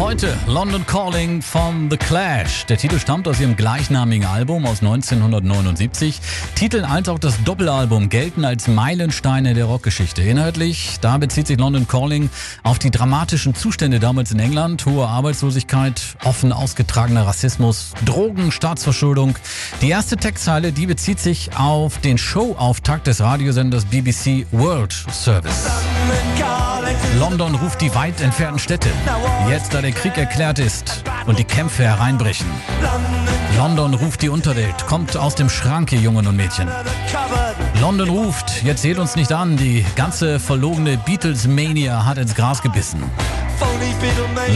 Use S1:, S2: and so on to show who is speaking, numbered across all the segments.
S1: Heute London Calling von The Clash. Der Titel stammt aus ihrem gleichnamigen Album aus 1979. Titel als auch das Doppelalbum gelten als Meilensteine der Rockgeschichte. Inhaltlich, da bezieht sich London Calling auf die dramatischen Zustände damals in England. Hohe Arbeitslosigkeit, offen ausgetragener Rassismus, Drogen, Staatsverschuldung. Die erste Textzeile, die bezieht sich auf den Showauftakt des Radiosenders BBC World Service. London ruft die weit entfernten Städte. Jetzt, Krieg erklärt ist und die Kämpfe hereinbrechen. London ruft die Unterwelt. Kommt aus dem Schrank, ihr Jungen und Mädchen. London ruft. Jetzt seht uns nicht an. Die ganze verlogene Beatles-Mania hat ins Gras gebissen.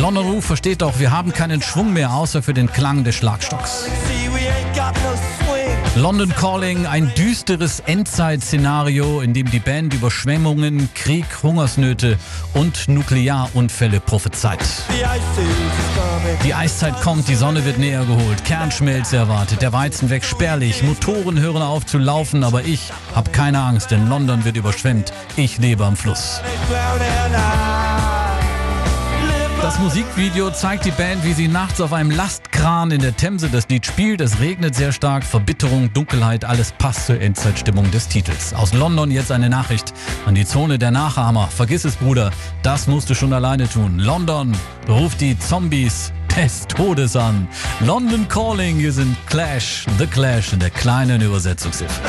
S1: London Roof versteht doch, wir haben keinen Schwung mehr, außer für den Klang des Schlagstocks. London Calling, ein düsteres Endzeit-Szenario, in dem die Band Überschwemmungen, Krieg, Hungersnöte und Nuklearunfälle prophezeit. Die Eiszeit kommt, die Sonne wird näher geholt, Kernschmelze erwartet, der Weizen wächst spärlich, Motoren hören auf zu laufen, aber ich hab keine Angst, denn London wird überschwemmt, ich lebe am Fluss. Musikvideo zeigt die Band, wie sie nachts auf einem Lastkran in der Themse das Lied spielt. Es regnet sehr stark, Verbitterung, Dunkelheit, alles passt zur Endzeitstimmung des Titels. Aus London jetzt eine Nachricht an die Zone der Nachahmer. Vergiss es, Bruder, das musst du schon alleine tun. London ruft die Zombies des Todes an. London Calling, hier sind Clash, The Clash in der kleinen Übersetzungshilfe.